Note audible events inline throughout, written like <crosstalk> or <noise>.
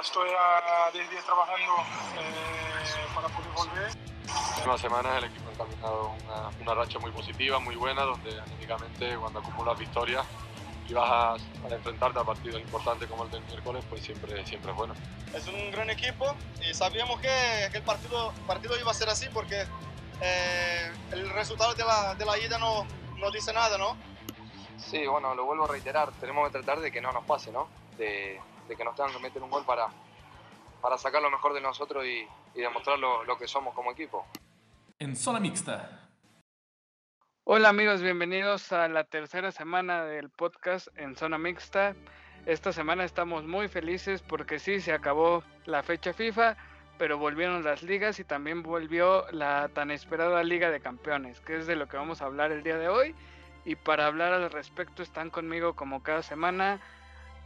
ya estoy a 10 días trabajando eh, para poder volver. Las últimas semanas el equipo ha encaminado una, una racha muy positiva, muy buena, donde anímicamente cuando acumulas victorias y vas a, a, enfrentarte a partidos importantes como el del miércoles, pues siempre, siempre es bueno. Es un gran equipo y sabíamos que, que el partido, partido iba a ser así porque eh, el resultado de la, de la ida no, no dice nada, ¿no? Sí, bueno, lo vuelvo a reiterar, tenemos que tratar de que no nos pase, ¿no? De, de que nos tengan que meter un gol para, para sacar lo mejor de nosotros y, y demostrar lo, lo que somos como equipo. En zona mixta. Hola amigos, bienvenidos a la tercera semana del podcast en zona mixta. Esta semana estamos muy felices porque sí, se acabó la fecha FIFA, pero volvieron las ligas y también volvió la tan esperada Liga de Campeones, que es de lo que vamos a hablar el día de hoy. Y para hablar al respecto están conmigo como cada semana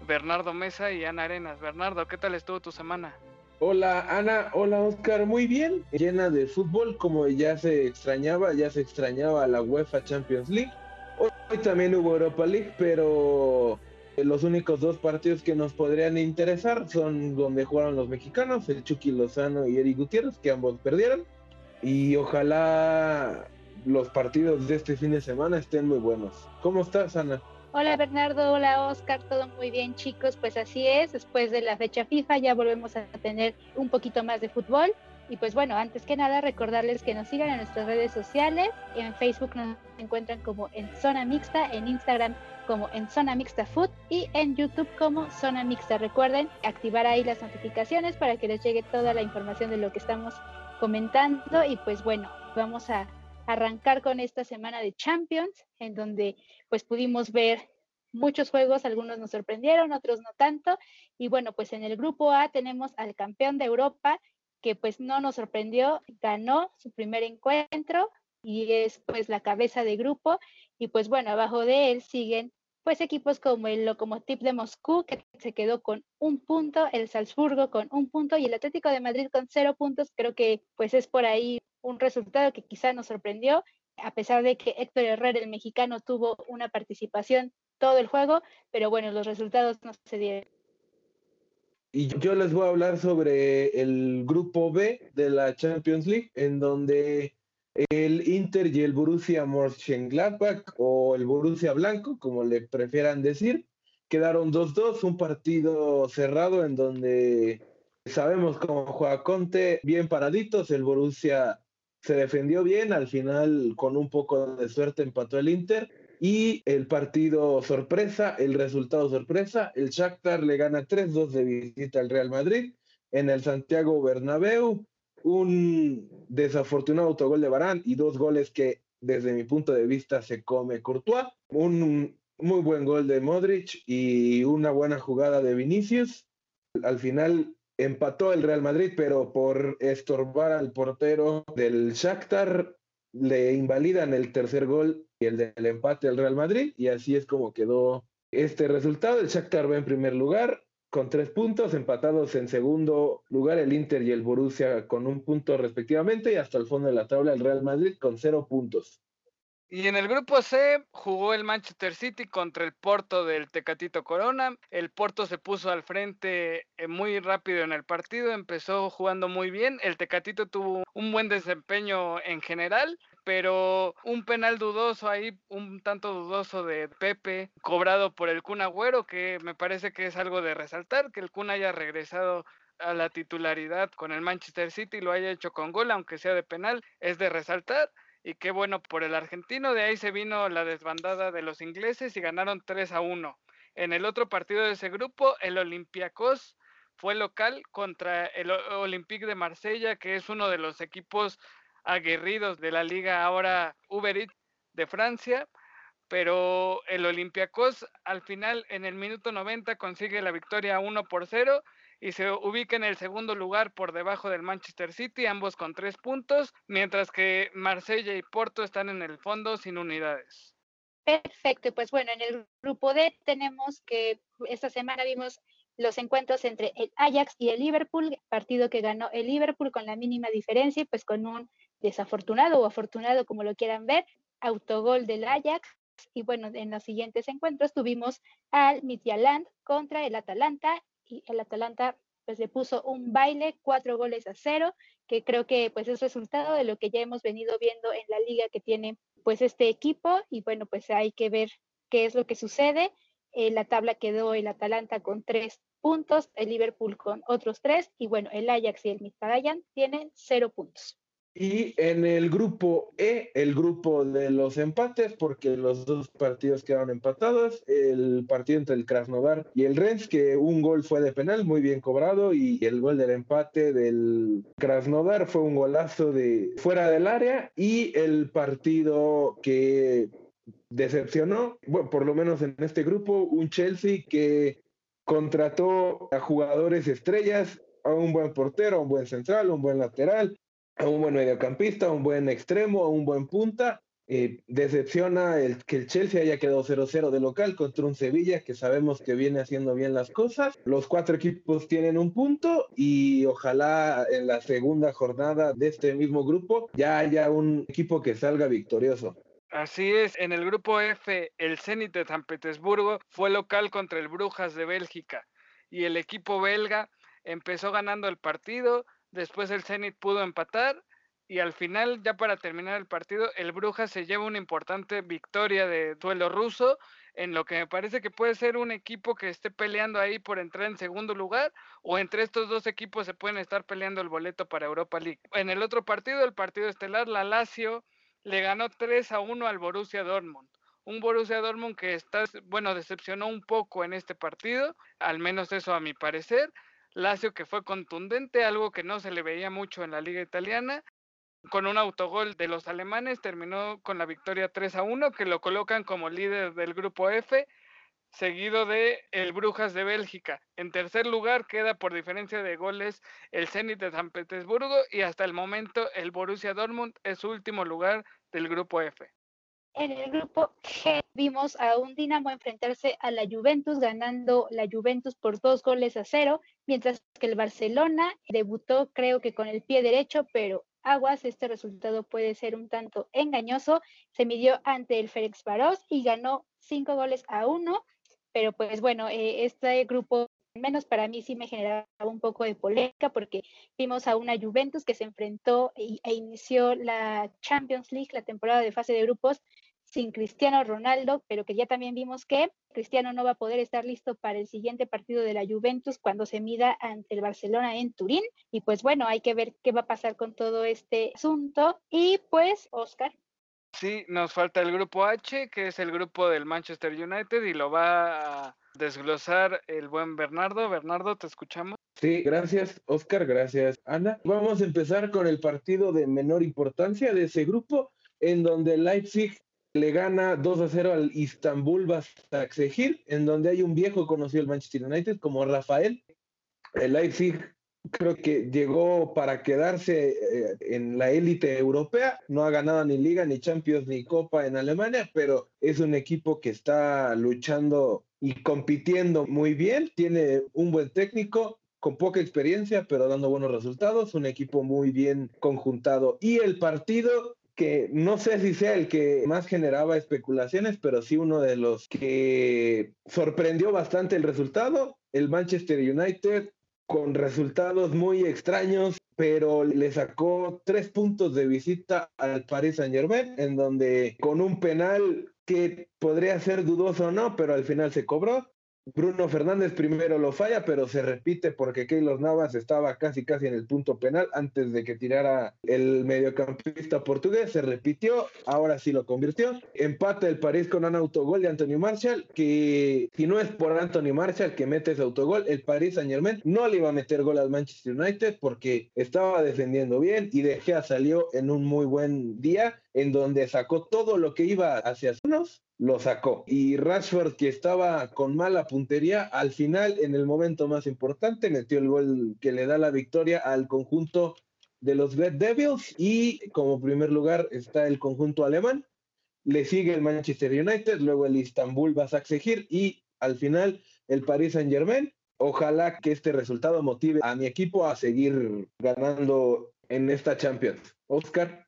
Bernardo Mesa y Ana Arenas. Bernardo, ¿qué tal estuvo tu semana? Hola Ana, hola Oscar, muy bien, llena de fútbol como ya se extrañaba, ya se extrañaba la UEFA Champions League. Hoy también hubo Europa League, pero los únicos dos partidos que nos podrían interesar son donde jugaron los mexicanos, el Chucky Lozano y Eric Gutiérrez, que ambos perdieron. Y ojalá los partidos de este fin de semana estén muy buenos. ¿Cómo estás, Ana? Hola Bernardo, hola Oscar, todo muy bien chicos, pues así es, después de la fecha FIFA ya volvemos a tener un poquito más de fútbol. Y pues bueno, antes que nada recordarles que nos sigan en nuestras redes sociales, en Facebook nos encuentran como en Zona Mixta, en Instagram como en Zona Mixta Food y en YouTube como Zona Mixta. Recuerden activar ahí las notificaciones para que les llegue toda la información de lo que estamos comentando. Y pues bueno, vamos a arrancar con esta semana de Champions, en donde pues pudimos ver muchos juegos, algunos nos sorprendieron, otros no tanto. Y bueno, pues en el grupo A tenemos al campeón de Europa, que pues no nos sorprendió, ganó su primer encuentro y es pues la cabeza de grupo. Y pues bueno, abajo de él siguen pues equipos como el Lokomotiv de Moscú, que se quedó con un punto, el Salzburgo con un punto y el Atlético de Madrid con cero puntos. Creo que pues es por ahí un resultado que quizá nos sorprendió, a pesar de que Héctor Herrera, el mexicano, tuvo una participación todo el juego, pero bueno, los resultados no se dieron. Y yo les voy a hablar sobre el grupo B de la Champions League, en donde el Inter y el Borussia Mönchengladbach o el Borussia Blanco, como le prefieran decir, quedaron 2-2, un partido cerrado en donde sabemos cómo juega Conte, bien paraditos, el Borussia se defendió bien, al final con un poco de suerte empató el Inter y el partido sorpresa, el resultado sorpresa, el Shakhtar le gana 3-2 de visita al Real Madrid en el Santiago Bernabéu, un desafortunado autogol de Barán y dos goles que desde mi punto de vista se come Courtois, un muy buen gol de Modric y una buena jugada de Vinicius. Al final empató el Real Madrid, pero por estorbar al portero del Shakhtar le invalidan el tercer gol y el del empate al Real Madrid y así es como quedó este resultado. El Shakhtar va en primer lugar con tres puntos, empatados en segundo lugar el Inter y el Borussia con un punto respectivamente y hasta el fondo de la tabla el Real Madrid con cero puntos. Y en el grupo C jugó el Manchester City contra el Porto del Tecatito Corona. El Porto se puso al frente eh, muy rápido en el partido, empezó jugando muy bien. El Tecatito tuvo un buen desempeño en general, pero un penal dudoso ahí, un tanto dudoso de Pepe, cobrado por el Kun Agüero, que me parece que es algo de resaltar, que el Kun haya regresado a la titularidad con el Manchester City y lo haya hecho con gol, aunque sea de penal, es de resaltar y qué bueno por el argentino. De ahí se vino la desbandada de los ingleses y ganaron 3 a 1. En el otro partido de ese grupo, el Olympiacos fue local contra el Olympique de Marsella, que es uno de los equipos aguerridos de la liga ahora Uber de Francia. Pero el Olympiacos al final en el minuto 90 consigue la victoria 1 por 0 y se ubica en el segundo lugar por debajo del Manchester City, ambos con tres puntos, mientras que Marsella y Porto están en el fondo sin unidades. Perfecto, pues bueno, en el grupo D tenemos que esta semana vimos los encuentros entre el Ajax y el Liverpool, partido que ganó el Liverpool con la mínima diferencia y pues con un desafortunado o afortunado, como lo quieran ver, autogol del Ajax. Y bueno, en los siguientes encuentros tuvimos al Midtjylland contra el Atalanta y el Atalanta pues le puso un baile, cuatro goles a cero, que creo que pues es resultado de lo que ya hemos venido viendo en la liga que tiene pues este equipo y bueno, pues hay que ver qué es lo que sucede. En la tabla quedó el Atalanta con tres puntos, el Liverpool con otros tres y bueno, el Ajax y el Midtjylland tienen cero puntos. Y en el grupo E, el grupo de los empates, porque los dos partidos quedaron empatados, el partido entre el Krasnodar y el Rennes, que un gol fue de penal, muy bien cobrado, y el gol del empate del Krasnodar fue un golazo de fuera del área, y el partido que decepcionó, bueno, por lo menos en este grupo, un Chelsea que contrató a jugadores estrellas, a un buen portero, a un buen central, a un buen lateral, a un buen mediocampista, a un buen extremo, a un buen punta. Decepciona el que el Chelsea haya quedado 0-0 de local contra un Sevilla que sabemos que viene haciendo bien las cosas. Los cuatro equipos tienen un punto y ojalá en la segunda jornada de este mismo grupo ya haya un equipo que salga victorioso. Así es, en el grupo F, el Zenit de San Petersburgo fue local contra el Brujas de Bélgica y el equipo belga empezó ganando el partido, después el Zenit pudo empatar y al final, ya para terminar el partido, el Brujas se lleva una importante victoria de duelo ruso, en lo que me parece que puede ser un equipo que esté peleando ahí por entrar en segundo lugar, o entre estos dos equipos se pueden estar peleando el boleto para Europa League. En el otro partido, el partido estelar, la Lazio le ganó 3 a 1 al Borussia Dortmund. Un Borussia Dortmund que está, bueno, decepcionó un poco en este partido, al menos eso a mi parecer, Lazio que fue contundente, algo que no se le veía mucho en la liga italiana. Con un autogol de los alemanes terminó con la victoria 3 a 1 que lo colocan como líder del grupo F, seguido de el Brujas de Bélgica. En tercer lugar queda por diferencia de goles el Zenit de San Petersburgo y hasta el momento el Borussia Dortmund es último lugar del grupo F. En el grupo G vimos a un Dinamo enfrentarse a la Juventus, ganando la Juventus por dos goles a cero, mientras que el Barcelona debutó creo que con el pie derecho, pero aguas, este resultado puede ser un tanto engañoso. Se midió ante el Félix Barós y ganó cinco goles a uno, pero pues bueno, eh, este grupo menos para mí sí me generaba un poco de polémica porque vimos a una Juventus que se enfrentó e inició la Champions League, la temporada de fase de grupos, sin Cristiano Ronaldo, pero que ya también vimos que Cristiano no va a poder estar listo para el siguiente partido de la Juventus cuando se mida ante el Barcelona en Turín. Y pues bueno, hay que ver qué va a pasar con todo este asunto. Y pues, Oscar. Sí, nos falta el grupo H, que es el grupo del Manchester United, y lo va a desglosar el buen Bernardo. Bernardo, te escuchamos. Sí, gracias Oscar, gracias Ana. Vamos a empezar con el partido de menor importancia de ese grupo, en donde Leipzig le gana 2 a 0 al Istanbul Basaksehir, en donde hay un viejo conocido del Manchester United como Rafael. El Leipzig creo que llegó para quedarse eh, en la élite europea. No ha ganado ni Liga, ni Champions, ni Copa en Alemania, pero es un equipo que está luchando y compitiendo muy bien. Tiene un buen técnico, con poca experiencia, pero dando buenos resultados. Un equipo muy bien conjuntado. Y el partido que no sé si sea el que más generaba especulaciones, pero sí uno de los que sorprendió bastante el resultado. El Manchester United con resultados muy extraños, pero le sacó tres puntos de visita al Paris Saint Germain, en donde con un penal que podría ser dudoso o no, pero al final se cobró. Bruno Fernández primero lo falla, pero se repite porque Keylor Navas estaba casi casi en el punto penal antes de que tirara el mediocampista portugués. Se repitió, ahora sí lo convirtió. Empata el París con un autogol de Anthony Marshall, que si no es por Anthony Marshall que mete ese autogol, el París Saint Germain no le iba a meter gol al Manchester United porque estaba defendiendo bien y De Gea salió en un muy buen día en donde sacó todo lo que iba hacia unos lo sacó. Y Rashford, que estaba con mala puntería, al final, en el momento más importante, metió el gol que le da la victoria al conjunto de los Red Devils. Y como primer lugar está el conjunto alemán. Le sigue el Manchester United, luego el Istanbul Basaksehir y al final el Paris Saint Germain. Ojalá que este resultado motive a mi equipo a seguir ganando en esta Champions. Oscar.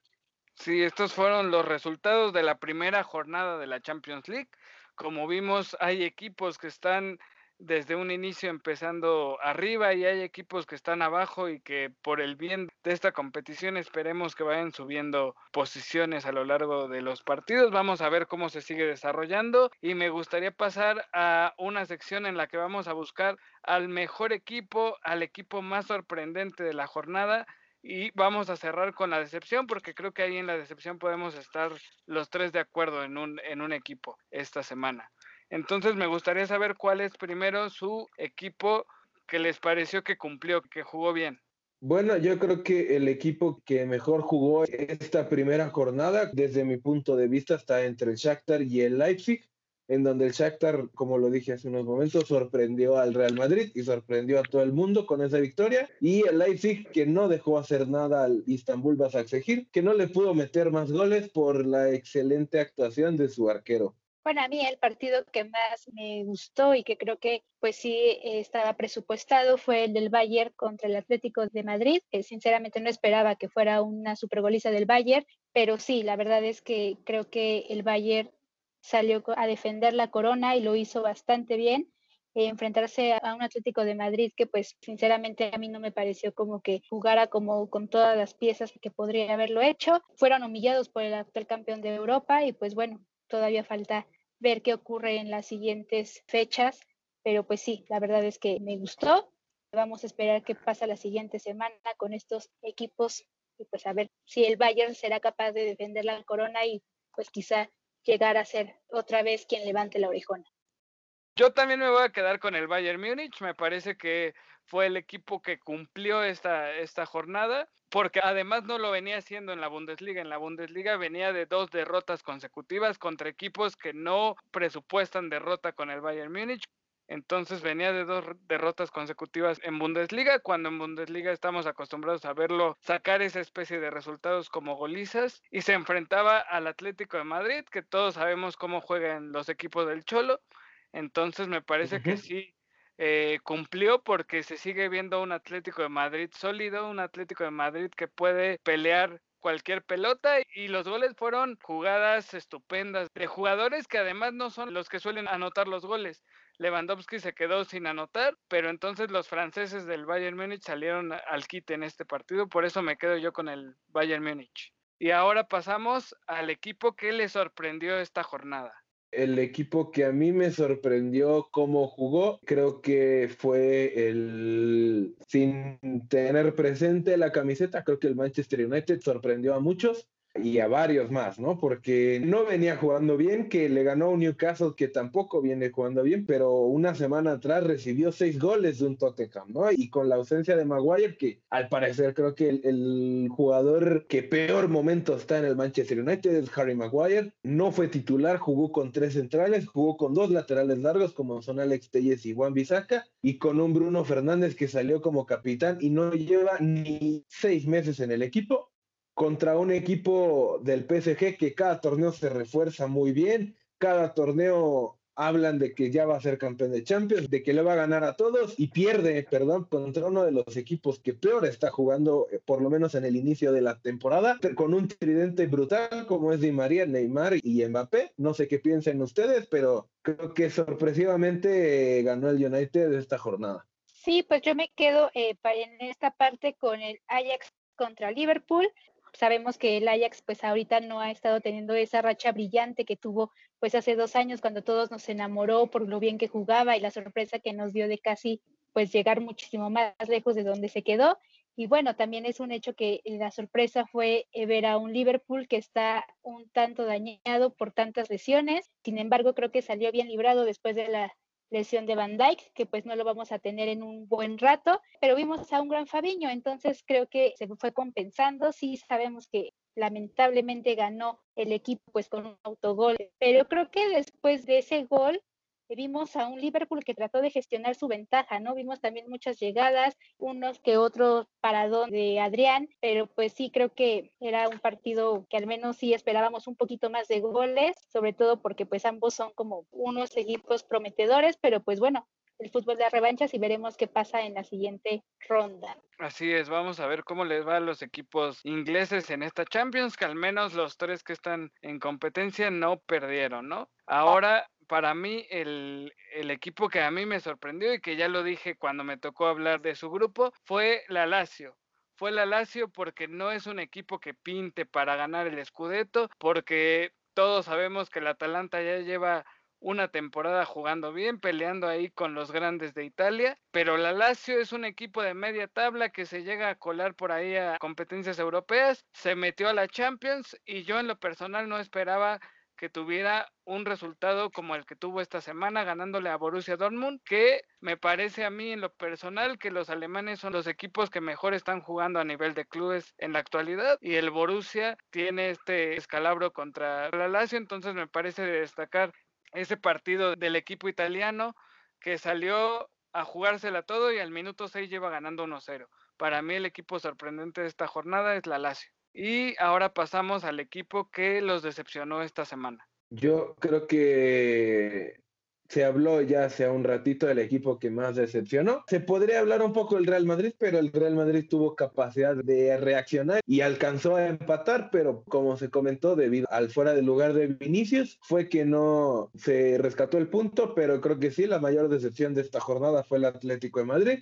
Sí, estos fueron los resultados de la primera jornada de la Champions League. Como vimos, hay equipos que están desde un inicio empezando arriba y hay equipos que están abajo y que por el bien de esta competición esperemos que vayan subiendo posiciones a lo largo de los partidos. Vamos a ver cómo se sigue desarrollando y me gustaría pasar a una sección en la que vamos a buscar al mejor equipo, al equipo más sorprendente de la jornada y vamos a cerrar con la decepción, porque creo que ahí en la decepción podemos estar los tres de acuerdo en un, en un equipo esta semana. Entonces me gustaría saber cuál es primero su equipo que les pareció que cumplió, que jugó bien. Bueno, yo creo que el equipo que mejor jugó esta primera jornada, desde mi punto de vista, está entre el Shakhtar y el Leipzig en donde el Shakhtar, como lo dije hace unos momentos, sorprendió al Real Madrid y sorprendió a todo el mundo con esa victoria. Y el Leipzig, que no dejó hacer nada al Istanbul Basaksehir, que no le pudo meter más goles por la excelente actuación de su arquero. Bueno, a mí el partido que más me gustó y que creo que pues sí estaba presupuestado fue el del Bayern contra el Atlético de Madrid. que sinceramente no esperaba que fuera una supergoliza del Bayern, pero sí, la verdad es que creo que el Bayern salió a defender la corona y lo hizo bastante bien. Eh, enfrentarse a un Atlético de Madrid que pues sinceramente a mí no me pareció como que jugara como con todas las piezas que podría haberlo hecho. Fueron humillados por el actual campeón de Europa y pues bueno, todavía falta ver qué ocurre en las siguientes fechas, pero pues sí, la verdad es que me gustó. Vamos a esperar qué pasa la siguiente semana con estos equipos y pues a ver si el Bayern será capaz de defender la corona y pues quizá llegar a ser otra vez quien levante la orejona. Yo también me voy a quedar con el Bayern Múnich, me parece que fue el equipo que cumplió esta, esta jornada, porque además no lo venía haciendo en la Bundesliga, en la Bundesliga venía de dos derrotas consecutivas contra equipos que no presupuestan derrota con el Bayern Múnich, entonces venía de dos derrotas consecutivas en Bundesliga, cuando en Bundesliga estamos acostumbrados a verlo sacar esa especie de resultados como golizas, y se enfrentaba al Atlético de Madrid, que todos sabemos cómo juegan los equipos del Cholo. Entonces me parece que sí eh, cumplió porque se sigue viendo un Atlético de Madrid sólido, un Atlético de Madrid que puede pelear cualquier pelota y los goles fueron jugadas estupendas de jugadores que además no son los que suelen anotar los goles. Lewandowski se quedó sin anotar, pero entonces los franceses del Bayern Múnich salieron al quite en este partido, por eso me quedo yo con el Bayern Múnich. Y ahora pasamos al equipo que le sorprendió esta jornada el equipo que a mí me sorprendió cómo jugó, creo que fue el, sin tener presente la camiseta, creo que el Manchester United sorprendió a muchos y a varios más, ¿no? Porque no venía jugando bien, que le ganó un Newcastle que tampoco viene jugando bien, pero una semana atrás recibió seis goles de un Tottenham, ¿no? Y con la ausencia de Maguire, que al parecer creo que el, jugador que peor momento está en el Manchester United es Harry Maguire, no fue titular, jugó con tres centrales, jugó con dos laterales largos como son Alex Telles y Juan Bisaca, y con un Bruno Fernández que salió como capitán y no lleva ni seis meses en el equipo contra un equipo del PSG que cada torneo se refuerza muy bien, cada torneo hablan de que ya va a ser campeón de Champions, de que le va a ganar a todos y pierde, perdón, contra uno de los equipos que peor está jugando, eh, por lo menos en el inicio de la temporada, con un tridente brutal como es Di María, Neymar y Mbappé. No sé qué piensen ustedes, pero creo que sorpresivamente eh, ganó el United esta jornada. Sí, pues yo me quedo eh, en esta parte con el Ajax contra Liverpool sabemos que el Ajax pues ahorita no ha estado teniendo esa racha brillante que tuvo pues hace dos años cuando todos nos enamoró por lo bien que jugaba y la sorpresa que nos dio de casi pues llegar muchísimo más lejos de donde se quedó. Y bueno, también es un hecho que la sorpresa fue eh, ver a un Liverpool que está un tanto dañado por tantas lesiones. Sin embargo, creo que salió bien librado después de la lesión de Van Dyke, que pues no lo vamos a tener en un buen rato, pero vimos a un gran Fabiño, entonces creo que se fue compensando, sí sabemos que lamentablemente ganó el equipo pues con un autogol, pero creo que después de ese gol vimos a un Liverpool que trató de gestionar su ventaja, ¿no? Vimos también muchas llegadas, unos que otros paradón de Adrián, pero pues sí creo que era un partido que al menos sí esperábamos un poquito más de goles, sobre todo porque pues ambos son como unos equipos prometedores, pero pues bueno, el fútbol de revanchas y veremos qué pasa en la siguiente ronda. Así es, vamos a ver cómo les va a los equipos ingleses en esta Champions, que al menos los tres que están en competencia no perdieron, ¿no? Ahora para mí el, equipo que a mí me sorprendió y que ya lo dije cuando me tocó hablar de su grupo fue la Lazio. Fue la Lazio porque no es un equipo que pinte para ganar el Scudetto, porque todos sabemos que el Atalanta ya lleva una temporada jugando bien, peleando ahí con los grandes de Italia, pero la Lazio es un equipo de media tabla que se llega a colar por ahí a competencias europeas, se metió a la Champions y yo en lo personal no esperaba que tuviera un resultado como el que tuvo esta semana ganándole a Borussia Dortmund, que me parece a mí en lo personal que los alemanes son los equipos que mejor están jugando a nivel de clubes en la actualidad y el Borussia tiene este escalabro contra la Lazio, entonces me parece de destacar ese partido del equipo italiano que salió a jugársela todo y al minuto 6 lleva ganando 1-0. Para mí el equipo sorprendente de esta jornada es la Lazio. Y ahora pasamos al equipo que los decepcionó esta semana. Yo creo que se habló ya hace un ratito del equipo que más decepcionó. Se podría hablar un poco del Real Madrid, pero el Real Madrid tuvo capacidad de reaccionar y alcanzó a empatar, pero como se comentó, debido al fuera de lugar de Vinicius, fue que no se rescató el punto, pero creo que sí, la mayor decepción de esta jornada fue el Atlético de Madrid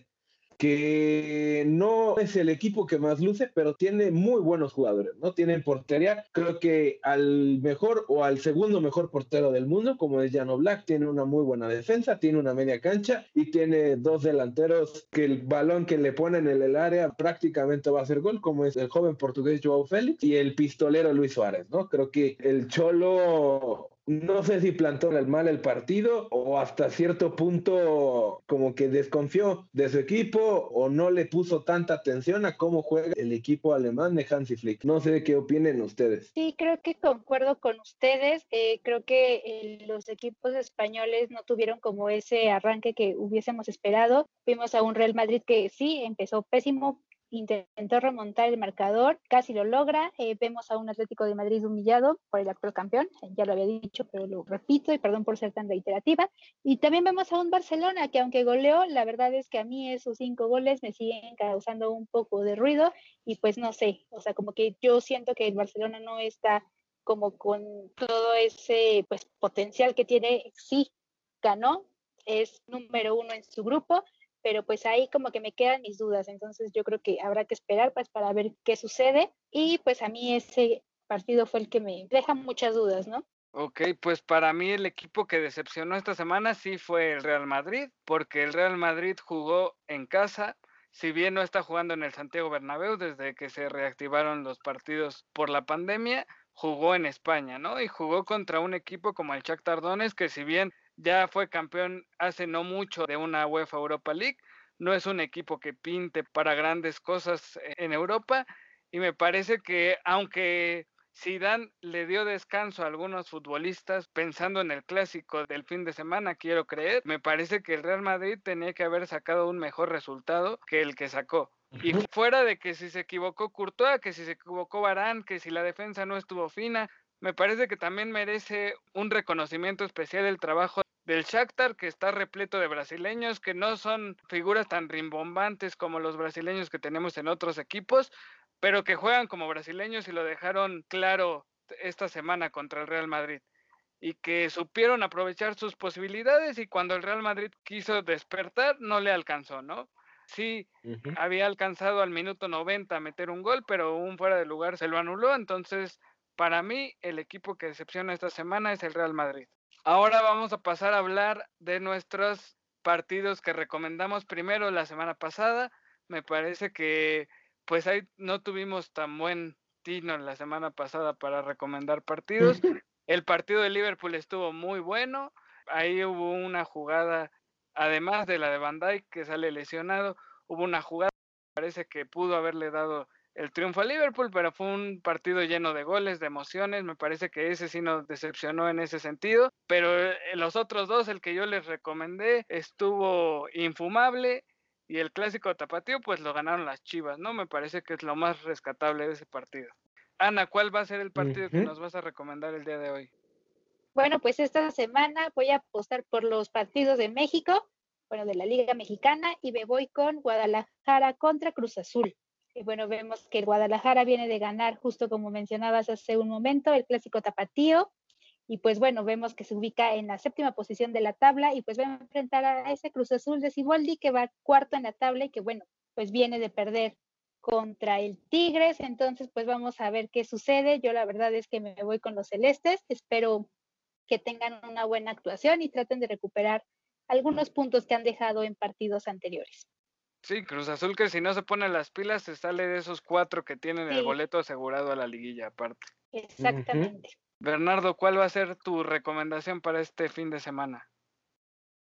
que no es el equipo que más luce, pero tiene muy buenos jugadores, ¿no? Tienen portería, creo que al mejor o al segundo mejor portero del mundo, como es Jano Black, tiene una muy buena defensa, tiene una media cancha y tiene dos delanteros que el balón que le ponen en el área prácticamente va a ser gol, como es el joven portugués Joao Félix y el pistolero Luis Suárez, ¿no? Creo que el Cholo no sé si plantó mal el partido o hasta cierto punto como que desconfió de su equipo o no le puso tanta atención a cómo juega el equipo alemán de Hansi Flick. No sé qué opinen ustedes. Sí, creo que concuerdo con ustedes. Eh, creo que eh, los equipos españoles no tuvieron como ese arranque que hubiésemos esperado. Vimos a un Real Madrid que sí empezó pésimo, intentó remontar el marcador, casi lo logra. Eh, vemos a un Atlético de Madrid humillado por el actual campeón, ya lo había dicho, pero lo repito y perdón por ser tan reiterativa. Y también vemos a un Barcelona que aunque goleó, la verdad es que a mí esos cinco goles me siguen causando un poco de ruido y pues no sé, o sea, como que yo siento que el Barcelona no está como con todo ese pues potencial que tiene, sí, ganó, es número uno en su grupo, pero pues ahí como que me quedan mis dudas, entonces yo creo que habrá que esperar pues para ver qué sucede y pues a mí ese partido fue el que me deja muchas dudas, ¿no? Ok, pues para mí el equipo que decepcionó esta semana sí fue el Real Madrid, porque el Real Madrid jugó en casa, si bien no está jugando en el Santiago Bernabéu desde que se reactivaron los partidos por la pandemia, jugó en España, ¿no? Y jugó contra un equipo como el Shakhtar Donetsk que si bien ya fue campeón hace no mucho de una UEFA Europa League, no es un equipo que pinte para grandes cosas en Europa y me parece que aunque Zidane le dio descanso a algunos futbolistas pensando en el clásico del fin de semana, quiero creer, me parece que el Real Madrid tenía que haber sacado un mejor resultado que el que sacó. Y fuera de que si se equivocó Courtois, que si se equivocó Barán, que si la defensa no estuvo fina, me parece que también merece un reconocimiento especial el trabajo del Shakhtar, que está repleto de brasileños, que no son figuras tan rimbombantes como los brasileños que tenemos en otros equipos, pero que juegan como brasileños y lo dejaron claro esta semana contra el Real Madrid y que supieron aprovechar sus posibilidades y cuando el Real Madrid quiso despertar no le alcanzó, ¿no? Sí, había alcanzado al minuto 90 a meter un gol, pero un fuera de lugar se lo anuló, entonces para mí, el equipo que decepciona esta semana es el Real Madrid. Ahora vamos a pasar a hablar de nuestros partidos que recomendamos primero la semana pasada. Me parece que pues ahí no tuvimos tan buen tino la semana pasada para recomendar partidos. <laughs> El partido de Liverpool estuvo muy bueno. Ahí hubo una jugada, además de la de Van Dijk que sale lesionado, hubo una jugada que parece que pudo haberle dado el triunfo a Liverpool, pero fue un partido lleno de goles, de emociones. Me parece que ese sí nos decepcionó en ese sentido. Pero eh, los otros dos, el que yo les recomendé, estuvo infumable. Y el clásico tapatío, pues lo ganaron las Chivas, ¿no? Me parece que es lo más rescatable de ese partido. Ana, ¿cuál va a ser el partido que nos vas a recomendar el día de hoy? Bueno, pues esta semana voy a apostar por los partidos de México, bueno, de la Liga Mexicana, y me voy con Guadalajara contra Cruz Azul. Bueno, vemos que el Guadalajara viene de ganar, justo como mencionabas hace un momento, el clásico tapatío. y pues bueno, vemos que se ubica en la séptima posición de la tabla y pues va a enfrentar a ese Cruz Azul de Ciboldi que va cuarto en la tabla y que bueno, pues viene de perder contra el Tigres, entonces pues vamos a ver qué sucede. Yo la verdad es que me voy con los celestes, espero que tengan una buena actuación y traten de recuperar algunos puntos que han dejado en partidos anteriores. Sí, Cruz Azul que si no se pone las pilas se sale de esos cuatro que tienen el boleto asegurado a la liguilla aparte. Exactamente. Bernardo, ¿cuál va a ser tu recomendación para este fin de semana?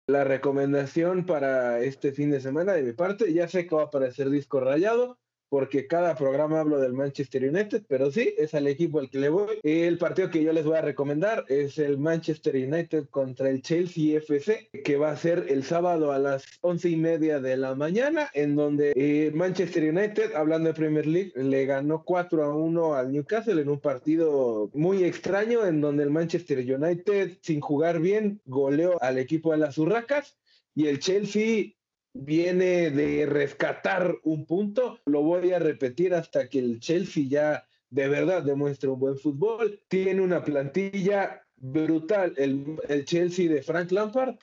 La recomendación para este fin de semana de mi parte, ya sé que va a aparecer disco rayado, porque cada programa hablo del Manchester United, pero sí, es al equipo al que le voy. El partido que yo les voy a recomendar es el Manchester United contra el Chelsea FC, que va a ser el sábado a las once y media de la mañana, en donde eh, Manchester United, hablando de Premier League, le ganó 4 a 1 al Newcastle en un partido muy extraño, en donde el Manchester United, sin jugar bien, goleó al equipo de las Urracas. Y el Chelsea viene de rescatar un punto. Lo voy a repetir hasta que el Chelsea ya de verdad demuestre un buen fútbol. Tiene una plantilla brutal. El, Chelsea de Frank Lampard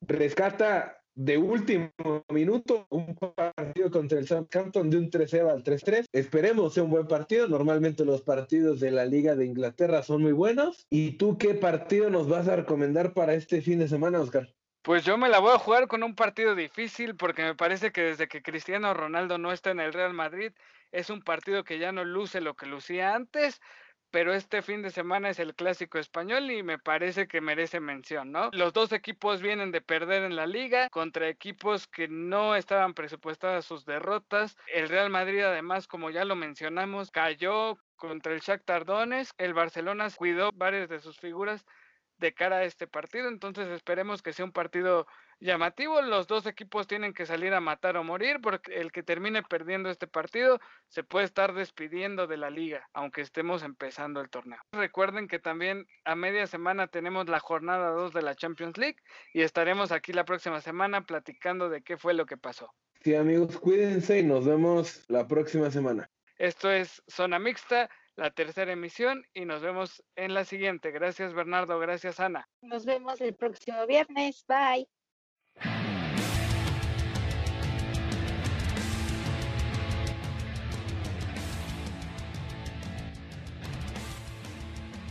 rescata de último minuto un partido contra el Southampton de un 3-0 al 3-3. Esperemos sea un buen partido. Normalmente los partidos de la Liga de Inglaterra son muy buenos. ¿Y tú qué partido nos vas a recomendar para este fin de semana, Oscar? Pues yo me la voy a jugar con un partido difícil porque me parece que desde que Cristiano Ronaldo no está en el Real Madrid es un partido que ya no luce lo que lucía antes, pero este fin de semana es el clásico español y me parece que merece mención, ¿no? Los dos equipos vienen de perder en la liga contra equipos que no estaban presupuestadas sus derrotas. El Real Madrid además, como ya lo mencionamos, cayó contra el Shakhtar Donetsk. El Barcelona cuidó varias de sus figuras de cara a este partido. Entonces esperemos que sea un partido llamativo. Los dos equipos tienen que salir a matar o morir porque el que termine perdiendo este partido se puede estar despidiendo de la liga, aunque estemos empezando el torneo. Recuerden que también a media semana tenemos la jornada 2 de la Champions League y estaremos aquí la próxima semana platicando de qué fue lo que pasó. Sí amigos, cuídense y nos vemos la próxima semana. Esto es Zona Mixta la tercera emisión y nos vemos en la siguiente. Gracias Bernardo, gracias Ana. Nos vemos el próximo viernes. Bye.